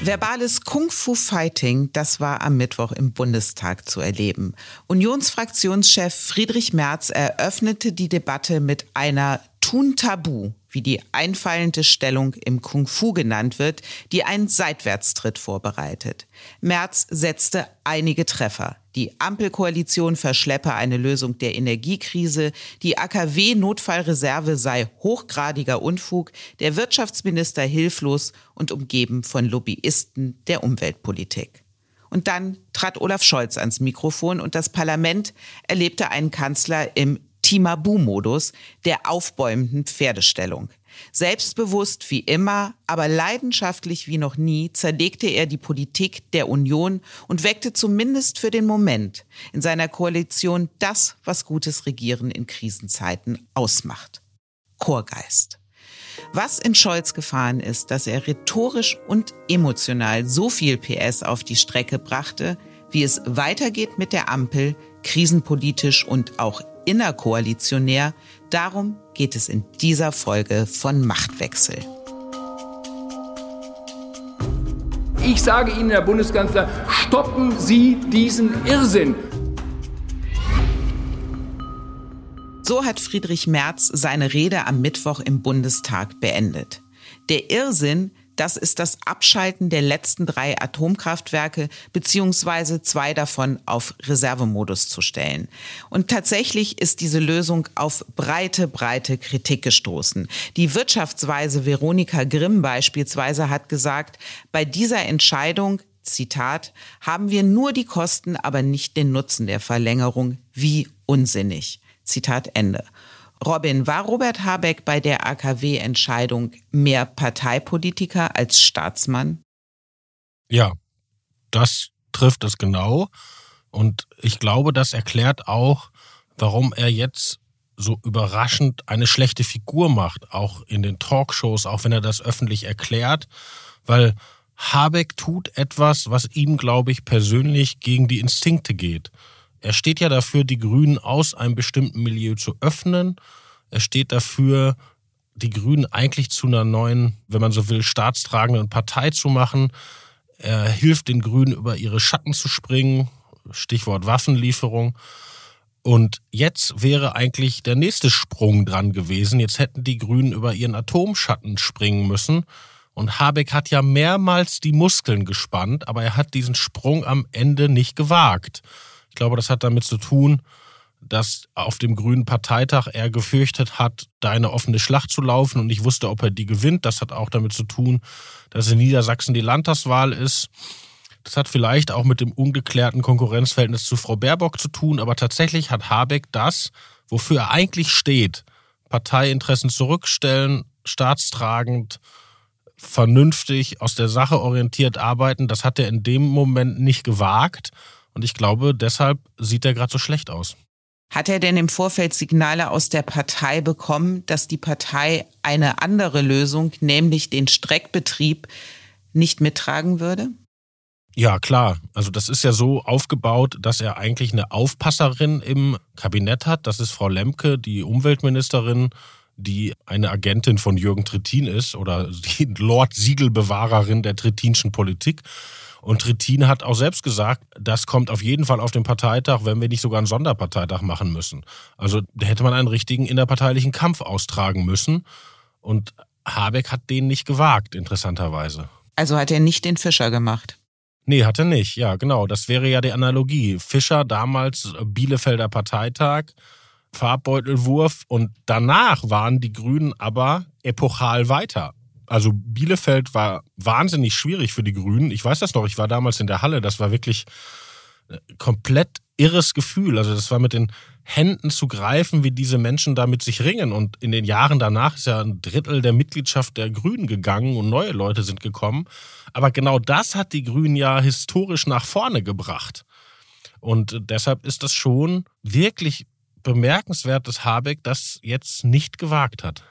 Verbales Kung-Fu-Fighting, das war am Mittwoch im Bundestag zu erleben. Unionsfraktionschef Friedrich Merz eröffnete die Debatte mit einer Tun Tabu wie die einfallende Stellung im Kung Fu genannt wird, die einen Seitwärtstritt vorbereitet. Merz setzte einige Treffer. Die Ampelkoalition verschleppe eine Lösung der Energiekrise, die AKW-Notfallreserve sei hochgradiger Unfug, der Wirtschaftsminister hilflos und umgeben von Lobbyisten der Umweltpolitik. Und dann trat Olaf Scholz ans Mikrofon und das Parlament erlebte einen Kanzler im Timabu-Modus der aufbäumenden Pferdestellung. Selbstbewusst wie immer, aber leidenschaftlich wie noch nie zerlegte er die Politik der Union und weckte zumindest für den Moment in seiner Koalition das, was gutes Regieren in Krisenzeiten ausmacht. Chorgeist. Was in Scholz gefahren ist, dass er rhetorisch und emotional so viel PS auf die Strecke brachte, wie es weitergeht mit der Ampel, krisenpolitisch und auch innerkoalitionär. Darum geht es in dieser Folge von Machtwechsel. Ich sage Ihnen, Herr Bundeskanzler, stoppen Sie diesen Irrsinn. So hat Friedrich Merz seine Rede am Mittwoch im Bundestag beendet. Der Irrsinn das ist das Abschalten der letzten drei Atomkraftwerke beziehungsweise zwei davon auf Reservemodus zu stellen. Und tatsächlich ist diese Lösung auf breite, breite Kritik gestoßen. Die Wirtschaftsweise Veronika Grimm beispielsweise hat gesagt, bei dieser Entscheidung Zitat, haben wir nur die Kosten, aber nicht den Nutzen der Verlängerung. Wie unsinnig. Zitat Ende. Robin, war Robert Habeck bei der AKW-Entscheidung mehr Parteipolitiker als Staatsmann? Ja, das trifft es genau. Und ich glaube, das erklärt auch, warum er jetzt so überraschend eine schlechte Figur macht, auch in den Talkshows, auch wenn er das öffentlich erklärt, weil Habeck tut etwas, was ihm, glaube ich, persönlich gegen die Instinkte geht. Er steht ja dafür, die Grünen aus einem bestimmten Milieu zu öffnen. Er steht dafür, die Grünen eigentlich zu einer neuen, wenn man so will, staatstragenden Partei zu machen. Er hilft den Grünen über ihre Schatten zu springen. Stichwort Waffenlieferung. Und jetzt wäre eigentlich der nächste Sprung dran gewesen. Jetzt hätten die Grünen über ihren Atomschatten springen müssen. Und Habeck hat ja mehrmals die Muskeln gespannt, aber er hat diesen Sprung am Ende nicht gewagt. Ich glaube, das hat damit zu tun, dass auf dem Grünen Parteitag er gefürchtet hat, da eine offene Schlacht zu laufen und nicht wusste, ob er die gewinnt. Das hat auch damit zu tun, dass in Niedersachsen die Landtagswahl ist. Das hat vielleicht auch mit dem ungeklärten Konkurrenzverhältnis zu Frau Baerbock zu tun, aber tatsächlich hat Habeck das, wofür er eigentlich steht, Parteiinteressen zurückstellen, staatstragend, vernünftig, aus der Sache orientiert arbeiten, das hat er in dem Moment nicht gewagt. Und ich glaube, deshalb sieht er gerade so schlecht aus. Hat er denn im Vorfeld Signale aus der Partei bekommen, dass die Partei eine andere Lösung, nämlich den Streckbetrieb, nicht mittragen würde? Ja, klar. Also das ist ja so aufgebaut, dass er eigentlich eine Aufpasserin im Kabinett hat. Das ist Frau Lemke, die Umweltministerin, die eine Agentin von Jürgen Trittin ist oder die Lord-Siegelbewahrerin der trittinschen Politik. Und Trittin hat auch selbst gesagt, das kommt auf jeden Fall auf den Parteitag, wenn wir nicht sogar einen Sonderparteitag machen müssen. Also da hätte man einen richtigen innerparteilichen Kampf austragen müssen. Und Habeck hat den nicht gewagt, interessanterweise. Also hat er nicht den Fischer gemacht. Nee, hat er nicht. Ja, genau. Das wäre ja die Analogie. Fischer damals Bielefelder Parteitag, Farbbeutelwurf und danach waren die Grünen aber epochal weiter. Also Bielefeld war wahnsinnig schwierig für die Grünen. Ich weiß das noch, ich war damals in der Halle, das war wirklich äh, komplett irres Gefühl. Also das war mit den Händen zu greifen, wie diese Menschen da mit sich ringen. Und in den Jahren danach ist ja ein Drittel der Mitgliedschaft der Grünen gegangen und neue Leute sind gekommen. Aber genau das hat die Grünen ja historisch nach vorne gebracht. Und deshalb ist das schon wirklich bemerkenswert, dass Habeck das jetzt nicht gewagt hat.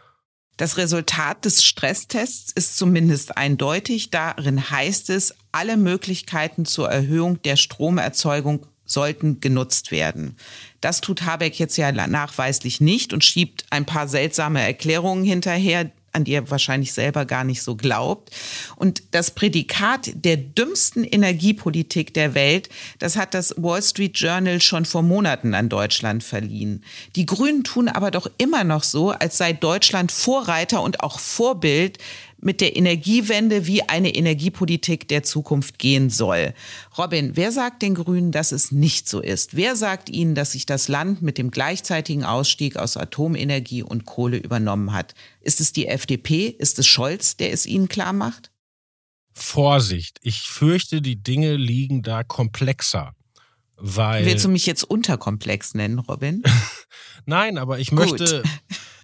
Das Resultat des Stresstests ist zumindest eindeutig. Darin heißt es, alle Möglichkeiten zur Erhöhung der Stromerzeugung sollten genutzt werden. Das tut Habeck jetzt ja nachweislich nicht und schiebt ein paar seltsame Erklärungen hinterher, an die er wahrscheinlich selber gar nicht so glaubt. Und das Prädikat der dümmsten Energiepolitik der Welt, das hat das Wall Street Journal schon vor Monaten an Deutschland verliehen. Die Grünen tun aber doch immer noch so, als sei Deutschland Vorreiter und auch Vorbild mit der Energiewende, wie eine Energiepolitik der Zukunft gehen soll. Robin, wer sagt den Grünen, dass es nicht so ist? Wer sagt ihnen, dass sich das Land mit dem gleichzeitigen Ausstieg aus Atomenergie und Kohle übernommen hat? Ist es die FDP? Ist es Scholz, der es ihnen klar macht? Vorsicht, ich fürchte, die Dinge liegen da komplexer. Weil Willst du mich jetzt unterkomplex nennen, Robin? Nein, aber ich möchte,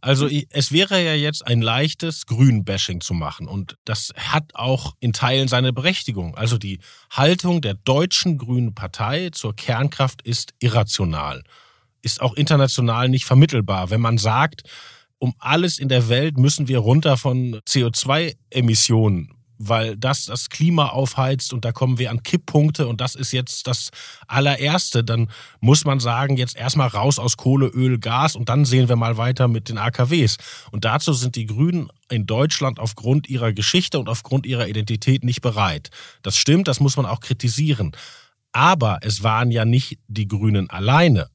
also es wäre ja jetzt ein leichtes Grün-Bashing zu machen und das hat auch in Teilen seine Berechtigung. Also die Haltung der deutschen Grünen Partei zur Kernkraft ist irrational, ist auch international nicht vermittelbar. Wenn man sagt, um alles in der Welt müssen wir runter von CO2-Emissionen weil das das Klima aufheizt und da kommen wir an Kipppunkte und das ist jetzt das allererste, dann muss man sagen, jetzt erstmal raus aus Kohle, Öl, Gas und dann sehen wir mal weiter mit den AKWs. Und dazu sind die Grünen in Deutschland aufgrund ihrer Geschichte und aufgrund ihrer Identität nicht bereit. Das stimmt, das muss man auch kritisieren. Aber es waren ja nicht die Grünen alleine.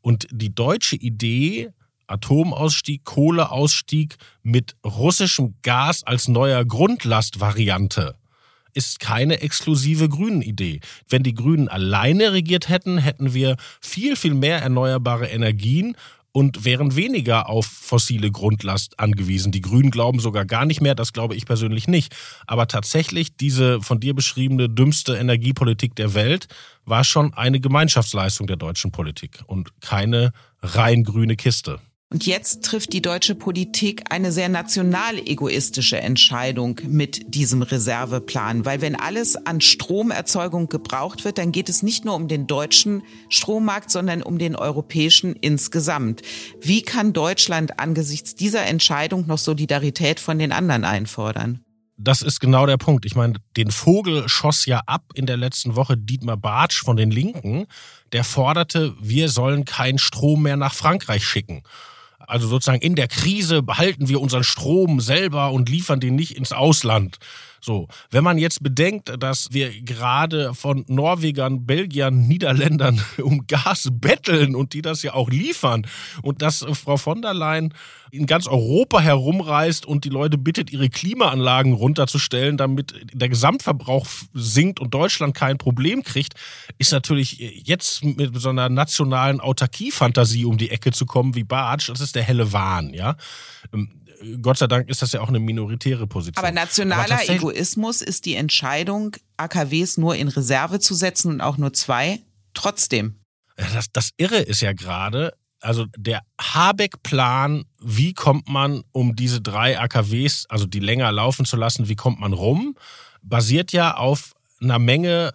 Und die deutsche Idee Atomausstieg, Kohleausstieg mit russischem Gas als neuer Grundlastvariante ist keine exklusive Grünen-Idee. Wenn die Grünen alleine regiert hätten, hätten wir viel, viel mehr erneuerbare Energien und wären weniger auf fossile Grundlast angewiesen. Die Grünen glauben sogar gar nicht mehr, das glaube ich persönlich nicht. Aber tatsächlich, diese von dir beschriebene dümmste Energiepolitik der Welt war schon eine Gemeinschaftsleistung der deutschen Politik und keine rein grüne Kiste. Und jetzt trifft die deutsche Politik eine sehr national egoistische Entscheidung mit diesem Reserveplan, weil wenn alles an Stromerzeugung gebraucht wird, dann geht es nicht nur um den deutschen Strommarkt, sondern um den europäischen insgesamt. Wie kann Deutschland angesichts dieser Entscheidung noch Solidarität von den anderen einfordern? das ist genau der Punkt. Ich meine, den Vogel schoss ja ab in der letzten Woche Dietmar Bartsch von den Linken. Der forderte, wir sollen keinen Strom mehr nach Frankreich schicken. Also sozusagen in der Krise behalten wir unseren Strom selber und liefern den nicht ins Ausland. So, wenn man jetzt bedenkt, dass wir gerade von Norwegern, Belgiern, Niederländern um Gas betteln und die das ja auch liefern und dass Frau von der Leyen in ganz Europa herumreist und die Leute bittet, ihre Klimaanlagen runterzustellen, damit der Gesamtverbrauch sinkt und Deutschland kein Problem kriegt, ist natürlich jetzt mit so einer nationalen Autarkie-Fantasie um die Ecke zu kommen wie Bartsch, das ist der helle Wahn, ja. Gott sei Dank ist das ja auch eine minoritäre Position. Aber nationaler Aber Egoismus ist die Entscheidung, AKWs nur in Reserve zu setzen und auch nur zwei. Trotzdem. Das, das Irre ist ja gerade, also der Habeck-Plan, wie kommt man um diese drei AKWs, also die länger laufen zu lassen, wie kommt man rum, basiert ja auf einer Menge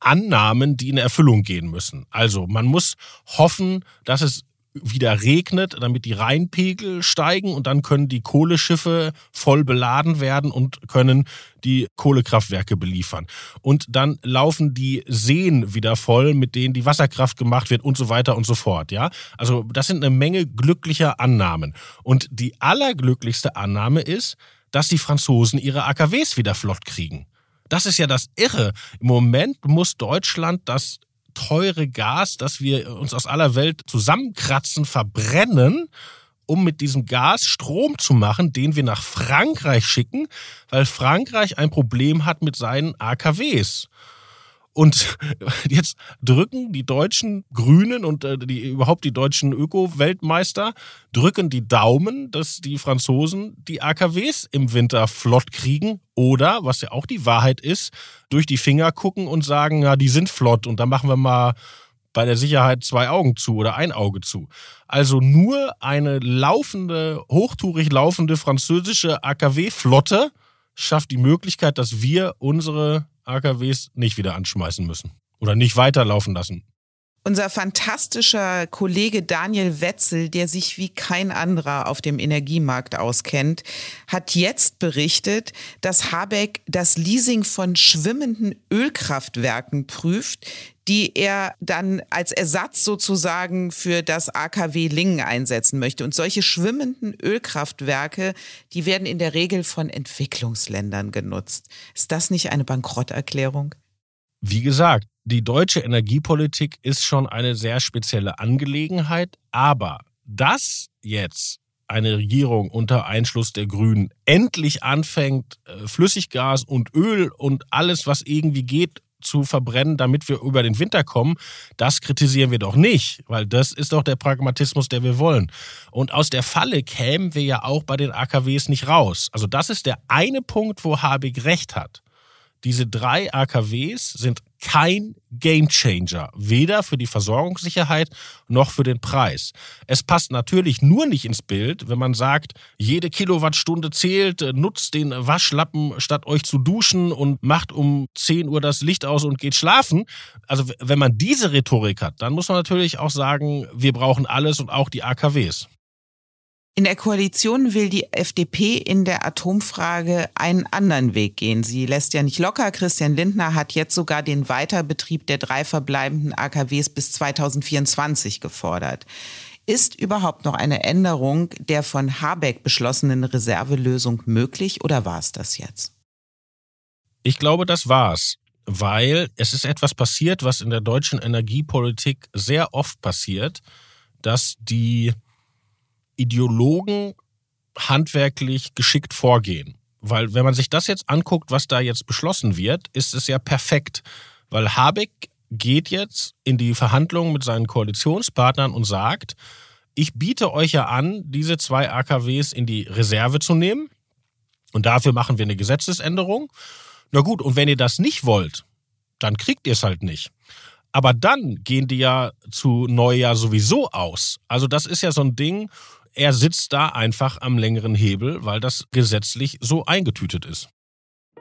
Annahmen, die in Erfüllung gehen müssen. Also man muss hoffen, dass es wieder regnet, damit die Rheinpegel steigen und dann können die Kohleschiffe voll beladen werden und können die Kohlekraftwerke beliefern. Und dann laufen die Seen wieder voll, mit denen die Wasserkraft gemacht wird und so weiter und so fort, ja? Also, das sind eine Menge glücklicher Annahmen. Und die allerglücklichste Annahme ist, dass die Franzosen ihre AKWs wieder flott kriegen. Das ist ja das Irre. Im Moment muss Deutschland das teure Gas, das wir uns aus aller Welt zusammenkratzen, verbrennen, um mit diesem Gas Strom zu machen, den wir nach Frankreich schicken, weil Frankreich ein Problem hat mit seinen AKWs. Und jetzt drücken die deutschen Grünen und äh, die, überhaupt die deutschen Öko-Weltmeister drücken die Daumen, dass die Franzosen die AKWs im Winter flott kriegen oder, was ja auch die Wahrheit ist, durch die Finger gucken und sagen, ja, die sind flott und dann machen wir mal bei der Sicherheit zwei Augen zu oder ein Auge zu. Also nur eine laufende, hochtourig laufende französische AKW-Flotte schafft die Möglichkeit, dass wir unsere AKWs nicht wieder anschmeißen müssen oder nicht weiterlaufen lassen. Unser fantastischer Kollege Daniel Wetzel, der sich wie kein anderer auf dem Energiemarkt auskennt, hat jetzt berichtet, dass Habeck das Leasing von schwimmenden Ölkraftwerken prüft, die er dann als Ersatz sozusagen für das AKW Lingen einsetzen möchte. Und solche schwimmenden Ölkraftwerke, die werden in der Regel von Entwicklungsländern genutzt. Ist das nicht eine Bankrotterklärung? Wie gesagt, die deutsche Energiepolitik ist schon eine sehr spezielle Angelegenheit, aber dass jetzt eine Regierung unter Einschluss der Grünen endlich anfängt, äh, Flüssiggas und Öl und alles, was irgendwie geht, zu verbrennen, damit wir über den Winter kommen, das kritisieren wir doch nicht, weil das ist doch der Pragmatismus, der wir wollen. Und aus der Falle kämen wir ja auch bei den AKWs nicht raus. Also das ist der eine Punkt, wo Habeck recht hat. Diese drei AKWs sind kein Gamechanger, weder für die Versorgungssicherheit noch für den Preis. Es passt natürlich nur nicht ins Bild, wenn man sagt, jede Kilowattstunde zählt, nutzt den Waschlappen statt euch zu duschen und macht um 10 Uhr das Licht aus und geht schlafen. Also wenn man diese Rhetorik hat, dann muss man natürlich auch sagen, wir brauchen alles und auch die AKWs. In der Koalition will die FDP in der Atomfrage einen anderen Weg gehen. Sie lässt ja nicht locker. Christian Lindner hat jetzt sogar den Weiterbetrieb der drei verbleibenden AKWs bis 2024 gefordert. Ist überhaupt noch eine Änderung der von Habeck beschlossenen Reservelösung möglich oder war es das jetzt? Ich glaube, das war's, weil es ist etwas passiert, was in der deutschen Energiepolitik sehr oft passiert, dass die Ideologen handwerklich geschickt vorgehen. Weil wenn man sich das jetzt anguckt, was da jetzt beschlossen wird, ist es ja perfekt. Weil Habeck geht jetzt in die Verhandlungen mit seinen Koalitionspartnern und sagt, ich biete euch ja an, diese zwei AKWs in die Reserve zu nehmen. Und dafür machen wir eine Gesetzesänderung. Na gut, und wenn ihr das nicht wollt, dann kriegt ihr es halt nicht. Aber dann gehen die ja zu Neujahr sowieso aus. Also das ist ja so ein Ding, er sitzt da einfach am längeren Hebel, weil das gesetzlich so eingetütet ist.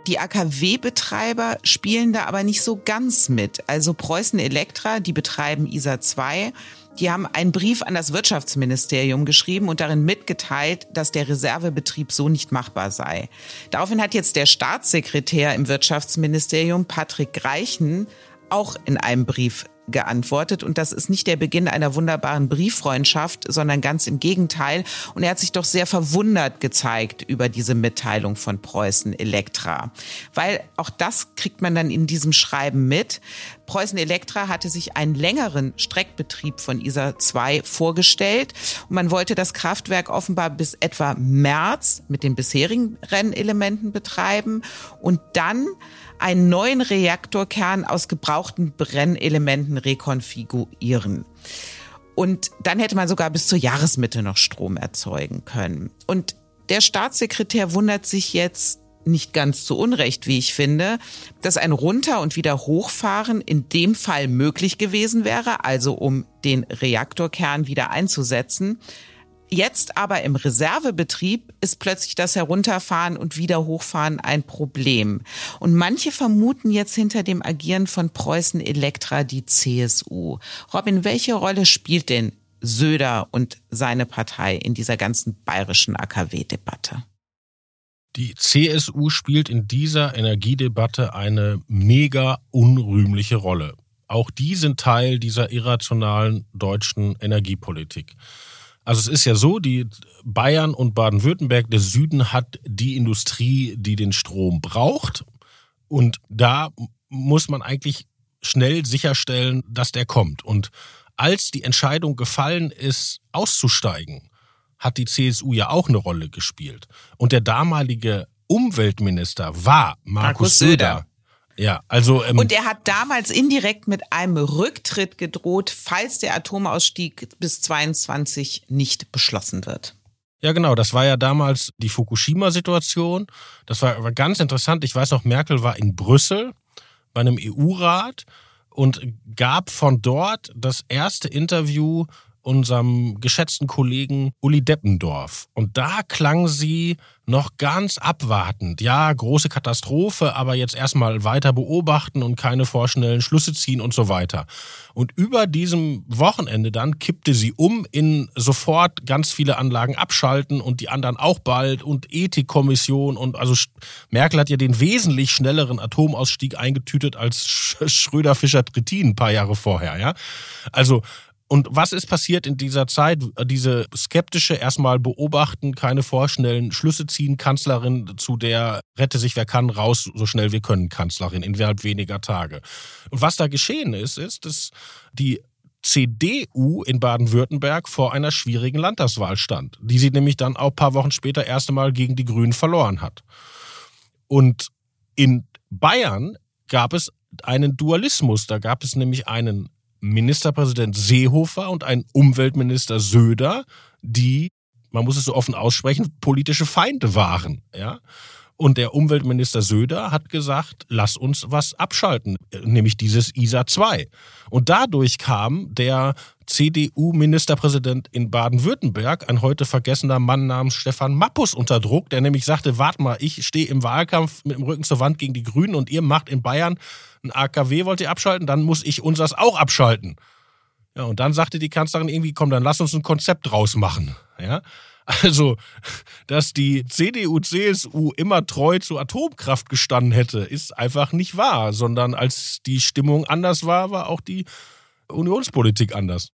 Die AKW-Betreiber spielen da aber nicht so ganz mit. Also Preußen Elektra, die betreiben ISA 2, die haben einen Brief an das Wirtschaftsministerium geschrieben und darin mitgeteilt, dass der Reservebetrieb so nicht machbar sei. Daraufhin hat jetzt der Staatssekretär im Wirtschaftsministerium, Patrick Greichen, auch in einem Brief geantwortet und das ist nicht der Beginn einer wunderbaren Brieffreundschaft, sondern ganz im Gegenteil. Und er hat sich doch sehr verwundert gezeigt über diese Mitteilung von Preußen Elektra, weil auch das kriegt man dann in diesem Schreiben mit. Preußen Elektra hatte sich einen längeren Streckbetrieb von ISA 2 vorgestellt und man wollte das Kraftwerk offenbar bis etwa März mit den bisherigen Rennelementen betreiben und dann einen neuen Reaktorkern aus gebrauchten Brennelementen rekonfigurieren. Und dann hätte man sogar bis zur Jahresmitte noch Strom erzeugen können. Und der Staatssekretär wundert sich jetzt nicht ganz zu Unrecht, wie ich finde, dass ein Runter- und wieder Hochfahren in dem Fall möglich gewesen wäre, also um den Reaktorkern wieder einzusetzen. Jetzt aber im Reservebetrieb ist plötzlich das Herunterfahren und wieder hochfahren ein Problem. Und manche vermuten jetzt hinter dem Agieren von Preußen Elektra die CSU. Robin, welche Rolle spielt denn Söder und seine Partei in dieser ganzen bayerischen AKW-Debatte? Die CSU spielt in dieser Energiedebatte eine mega unrühmliche Rolle. Auch die sind Teil dieser irrationalen deutschen Energiepolitik. Also es ist ja so, die Bayern und Baden-Württemberg, der Süden hat die Industrie, die den Strom braucht. Und da muss man eigentlich schnell sicherstellen, dass der kommt. Und als die Entscheidung gefallen ist, auszusteigen, hat die CSU ja auch eine Rolle gespielt. Und der damalige Umweltminister war Markus, Markus Söder. Ja, also. Ähm, und er hat damals indirekt mit einem Rücktritt gedroht, falls der Atomausstieg bis 22 nicht beschlossen wird. Ja, genau. Das war ja damals die Fukushima-Situation. Das war aber ganz interessant. Ich weiß noch, Merkel war in Brüssel bei einem EU-Rat und gab von dort das erste Interview unserem geschätzten Kollegen Uli Deppendorf. Und da klang sie noch ganz abwartend. Ja, große Katastrophe, aber jetzt erstmal weiter beobachten und keine vorschnellen Schlüsse ziehen und so weiter. Und über diesem Wochenende dann kippte sie um in sofort ganz viele Anlagen abschalten und die anderen auch bald und Ethikkommission und also Merkel hat ja den wesentlich schnelleren Atomausstieg eingetütet als Schröder-Fischer-Trittin ein paar Jahre vorher, ja. Also und was ist passiert in dieser Zeit? Diese skeptische erstmal beobachten, keine vorschnellen Schlüsse ziehen, Kanzlerin zu der rette sich wer kann, raus so schnell wir können, Kanzlerin, innerhalb weniger Tage. Und was da geschehen ist, ist, dass die CDU in Baden-Württemberg vor einer schwierigen Landtagswahl stand, die sie nämlich dann auch paar Wochen später erst einmal gegen die Grünen verloren hat. Und in Bayern gab es einen Dualismus. Da gab es nämlich einen Ministerpräsident Seehofer und ein Umweltminister Söder, die, man muss es so offen aussprechen, politische Feinde waren. Ja? Und der Umweltminister Söder hat gesagt, lass uns was abschalten, nämlich dieses ISA 2. Und dadurch kam der CDU-Ministerpräsident in Baden-Württemberg, ein heute vergessener Mann namens Stefan Mappus, unter Druck, der nämlich sagte, warte mal, ich stehe im Wahlkampf mit dem Rücken zur Wand gegen die Grünen und ihr macht in Bayern ein AKW, wollt ihr abschalten, dann muss ich unseres auch abschalten. Ja, und dann sagte die Kanzlerin irgendwie, komm, dann lass uns ein Konzept draus machen. Ja, also, dass die CDU, CSU immer treu zur Atomkraft gestanden hätte, ist einfach nicht wahr, sondern als die Stimmung anders war, war auch die Unionspolitik anders.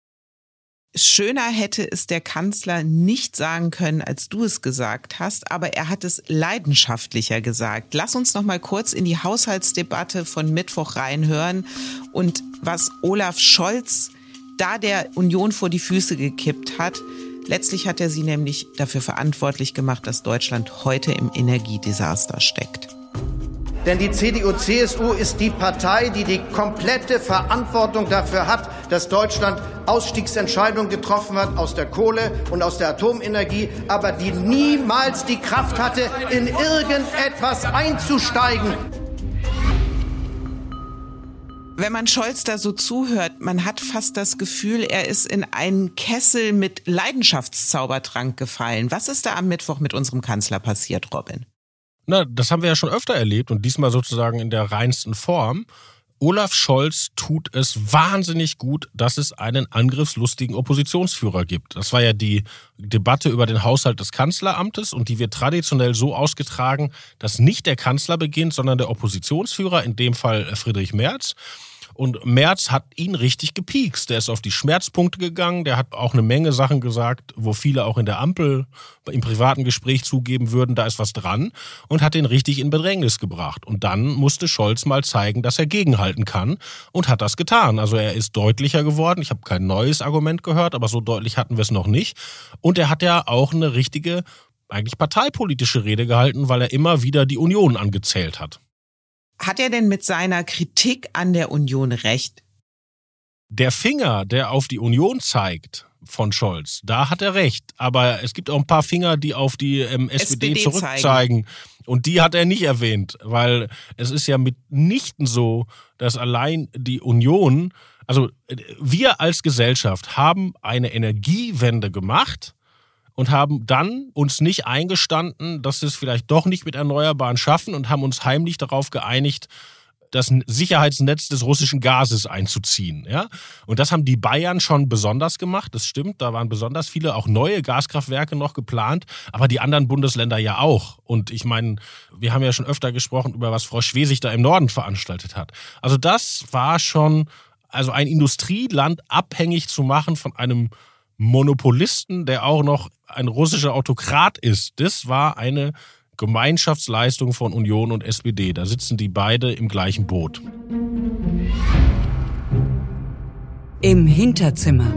Schöner hätte es der Kanzler nicht sagen können, als du es gesagt hast, aber er hat es leidenschaftlicher gesagt. Lass uns noch mal kurz in die Haushaltsdebatte von Mittwoch reinhören und was Olaf Scholz da der Union vor die Füße gekippt hat. Letztlich hat er sie nämlich dafür verantwortlich gemacht, dass Deutschland heute im Energiedesaster steckt. Denn die CDU-CSU ist die Partei, die die komplette Verantwortung dafür hat, dass Deutschland Ausstiegsentscheidungen getroffen hat aus der Kohle und aus der Atomenergie, aber die niemals die Kraft hatte, in irgendetwas einzusteigen. Wenn man Scholz da so zuhört, man hat fast das Gefühl, er ist in einen Kessel mit Leidenschaftszaubertrank gefallen. Was ist da am Mittwoch mit unserem Kanzler passiert, Robin? Na, das haben wir ja schon öfter erlebt und diesmal sozusagen in der reinsten Form. Olaf Scholz tut es wahnsinnig gut, dass es einen angriffslustigen Oppositionsführer gibt. Das war ja die Debatte über den Haushalt des Kanzleramtes und die wird traditionell so ausgetragen, dass nicht der Kanzler beginnt, sondern der Oppositionsführer, in dem Fall Friedrich Merz. Und Merz hat ihn richtig gepiekst. Der ist auf die Schmerzpunkte gegangen. Der hat auch eine Menge Sachen gesagt, wo viele auch in der Ampel im privaten Gespräch zugeben würden, da ist was dran. Und hat den richtig in Bedrängnis gebracht. Und dann musste Scholz mal zeigen, dass er gegenhalten kann. Und hat das getan. Also er ist deutlicher geworden. Ich habe kein neues Argument gehört, aber so deutlich hatten wir es noch nicht. Und er hat ja auch eine richtige eigentlich parteipolitische Rede gehalten, weil er immer wieder die Union angezählt hat. Hat er denn mit seiner Kritik an der Union recht? Der Finger, der auf die Union zeigt von Scholz, da hat er recht. Aber es gibt auch ein paar Finger, die auf die ähm, SPD, SPD zurückzeigen. Zeigen. Und die hat er nicht erwähnt, weil es ist ja mitnichten so, dass allein die Union, also äh, wir als Gesellschaft haben eine Energiewende gemacht und haben dann uns nicht eingestanden, dass wir es vielleicht doch nicht mit Erneuerbaren schaffen und haben uns heimlich darauf geeinigt, das Sicherheitsnetz des russischen Gases einzuziehen. Ja? Und das haben die Bayern schon besonders gemacht, das stimmt. Da waren besonders viele auch neue Gaskraftwerke noch geplant, aber die anderen Bundesländer ja auch. Und ich meine, wir haben ja schon öfter gesprochen über was Frau Schwesig da im Norden veranstaltet hat. Also das war schon, also ein Industrieland abhängig zu machen von einem Monopolisten, der auch noch ein russischer Autokrat ist. Das war eine Gemeinschaftsleistung von Union und SPD. Da sitzen die beide im gleichen Boot. Im Hinterzimmer.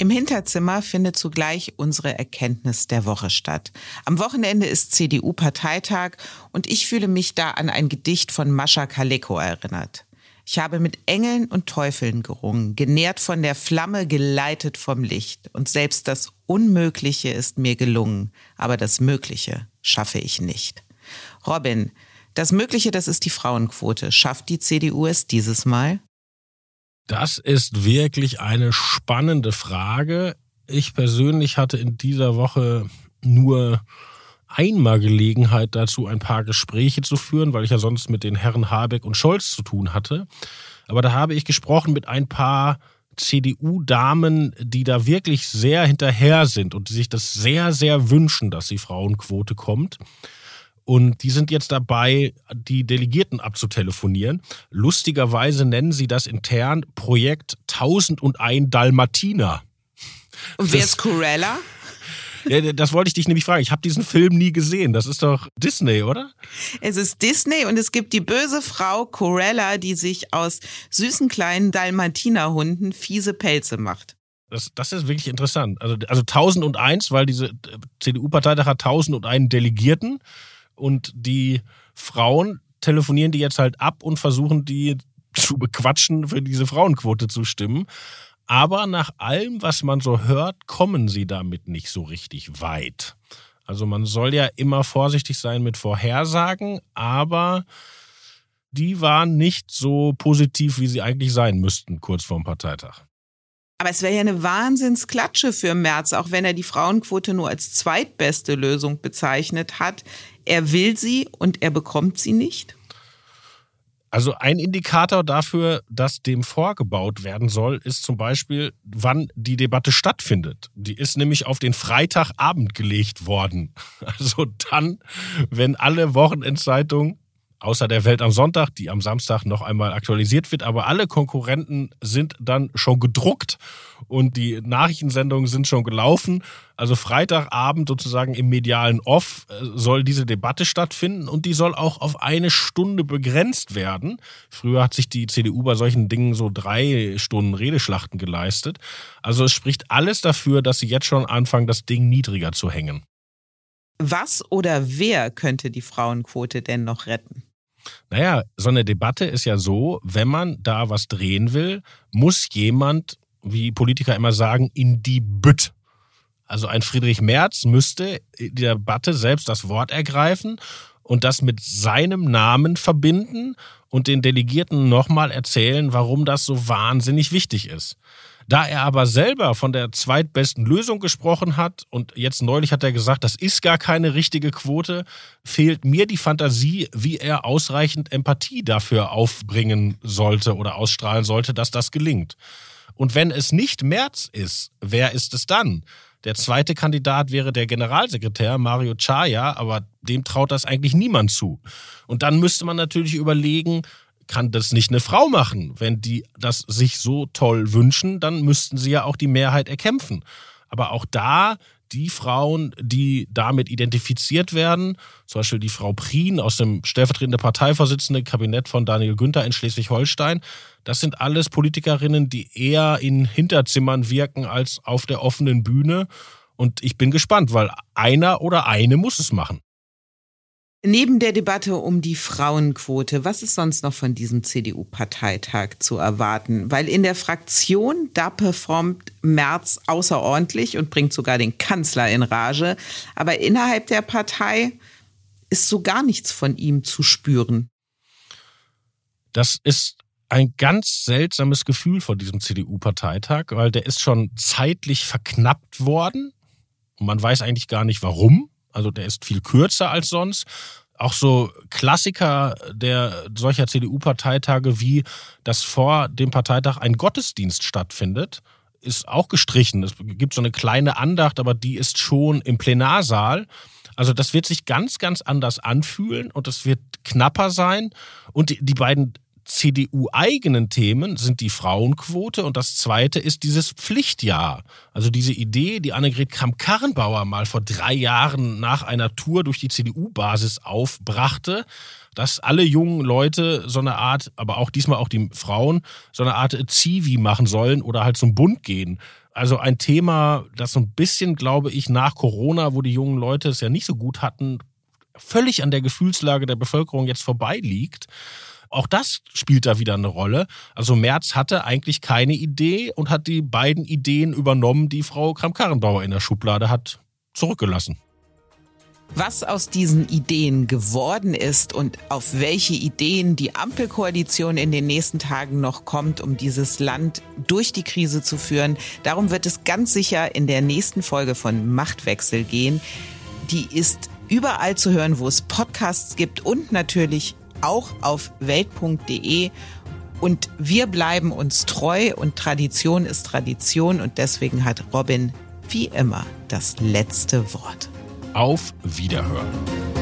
Im Hinterzimmer findet zugleich unsere Erkenntnis der Woche statt. Am Wochenende ist CDU-Parteitag und ich fühle mich da an ein Gedicht von Mascha Kaleko erinnert. Ich habe mit Engeln und Teufeln gerungen, genährt von der Flamme, geleitet vom Licht. Und selbst das Unmögliche ist mir gelungen, aber das Mögliche schaffe ich nicht. Robin, das Mögliche, das ist die Frauenquote. Schafft die CDU es dieses Mal? Das ist wirklich eine spannende Frage. Ich persönlich hatte in dieser Woche nur einmal Gelegenheit dazu, ein paar Gespräche zu führen, weil ich ja sonst mit den Herren Habeck und Scholz zu tun hatte. Aber da habe ich gesprochen mit ein paar CDU-Damen, die da wirklich sehr hinterher sind und die sich das sehr, sehr wünschen, dass die Frauenquote kommt. Und die sind jetzt dabei, die Delegierten abzutelefonieren. Lustigerweise nennen sie das intern Projekt 1001 Dalmatiner. Und wer ist Corella? Ja, das wollte ich dich nämlich fragen. Ich habe diesen Film nie gesehen. Das ist doch Disney, oder? Es ist Disney und es gibt die böse Frau Corella, die sich aus süßen kleinen Dalmatinerhunden fiese Pelze macht. Das, das ist wirklich interessant. Also, also 1001, weil diese CDU-Parteitag hat 1001 Delegierten und die Frauen telefonieren die jetzt halt ab und versuchen die zu bequatschen, für diese Frauenquote zu stimmen. Aber nach allem, was man so hört, kommen sie damit nicht so richtig weit. Also man soll ja immer vorsichtig sein mit Vorhersagen, aber die waren nicht so positiv, wie sie eigentlich sein müssten, kurz vorm Parteitag. Aber es wäre ja eine Wahnsinnsklatsche für Merz, auch wenn er die Frauenquote nur als zweitbeste Lösung bezeichnet hat. Er will sie und er bekommt sie nicht? Also ein Indikator dafür, dass dem vorgebaut werden soll, ist zum Beispiel, wann die Debatte stattfindet. Die ist nämlich auf den Freitagabend gelegt worden. Also dann, wenn alle Wochenendzeitungen außer der Welt am Sonntag, die am Samstag noch einmal aktualisiert wird. Aber alle Konkurrenten sind dann schon gedruckt und die Nachrichtensendungen sind schon gelaufen. Also Freitagabend sozusagen im medialen Off äh, soll diese Debatte stattfinden und die soll auch auf eine Stunde begrenzt werden. Früher hat sich die CDU bei solchen Dingen so drei Stunden Redeschlachten geleistet. Also es spricht alles dafür, dass sie jetzt schon anfangen, das Ding niedriger zu hängen. Was oder wer könnte die Frauenquote denn noch retten? Naja, so eine Debatte ist ja so, wenn man da was drehen will, muss jemand, wie Politiker immer sagen, in die Bütt. Also ein Friedrich Merz müsste in der Debatte selbst das Wort ergreifen und das mit seinem Namen verbinden und den Delegierten nochmal erzählen, warum das so wahnsinnig wichtig ist. Da er aber selber von der zweitbesten Lösung gesprochen hat und jetzt neulich hat er gesagt, das ist gar keine richtige Quote, fehlt mir die Fantasie, wie er ausreichend Empathie dafür aufbringen sollte oder ausstrahlen sollte, dass das gelingt. Und wenn es nicht März ist, wer ist es dann? Der zweite Kandidat wäre der Generalsekretär Mario Chaya, aber dem traut das eigentlich niemand zu. Und dann müsste man natürlich überlegen, kann das nicht eine Frau machen? Wenn die das sich so toll wünschen, dann müssten sie ja auch die Mehrheit erkämpfen. Aber auch da die Frauen, die damit identifiziert werden, zum Beispiel die Frau Prien aus dem stellvertretenden Parteivorsitzenden Kabinett von Daniel Günther in Schleswig-Holstein, das sind alles Politikerinnen, die eher in Hinterzimmern wirken als auf der offenen Bühne. Und ich bin gespannt, weil einer oder eine muss es machen. Neben der Debatte um die Frauenquote, was ist sonst noch von diesem CDU-Parteitag zu erwarten? Weil in der Fraktion, da performt Merz außerordentlich und bringt sogar den Kanzler in Rage. Aber innerhalb der Partei ist so gar nichts von ihm zu spüren. Das ist ein ganz seltsames Gefühl vor diesem CDU-Parteitag, weil der ist schon zeitlich verknappt worden. Und man weiß eigentlich gar nicht warum. Also der ist viel kürzer als sonst. Auch so Klassiker der solcher CDU-Parteitage wie, dass vor dem Parteitag ein Gottesdienst stattfindet, ist auch gestrichen. Es gibt so eine kleine Andacht, aber die ist schon im Plenarsaal. Also das wird sich ganz, ganz anders anfühlen und es wird knapper sein. Und die, die beiden CDU-eigenen Themen sind die Frauenquote und das zweite ist dieses Pflichtjahr. Also diese Idee, die Annegret Kramp-Karrenbauer mal vor drei Jahren nach einer Tour durch die CDU-Basis aufbrachte, dass alle jungen Leute so eine Art, aber auch diesmal auch die Frauen, so eine Art Zivi machen sollen oder halt zum Bund gehen. also ein Thema, das so ein bisschen, glaube ich, nach Corona, wo die jungen Leute es ja nicht so gut hatten, völlig an der Gefühlslage der Bevölkerung jetzt vorbei liegt. Auch das spielt da wieder eine Rolle. Also Merz hatte eigentlich keine Idee und hat die beiden Ideen übernommen, die Frau Kramp-Karrenbauer in der Schublade hat zurückgelassen. Was aus diesen Ideen geworden ist und auf welche Ideen die Ampelkoalition in den nächsten Tagen noch kommt, um dieses Land durch die Krise zu führen, darum wird es ganz sicher in der nächsten Folge von Machtwechsel gehen. Die ist überall zu hören, wo es Podcasts gibt und natürlich auch auf welt.de. Und wir bleiben uns treu und Tradition ist Tradition und deswegen hat Robin wie immer das letzte Wort. Auf Wiederhören.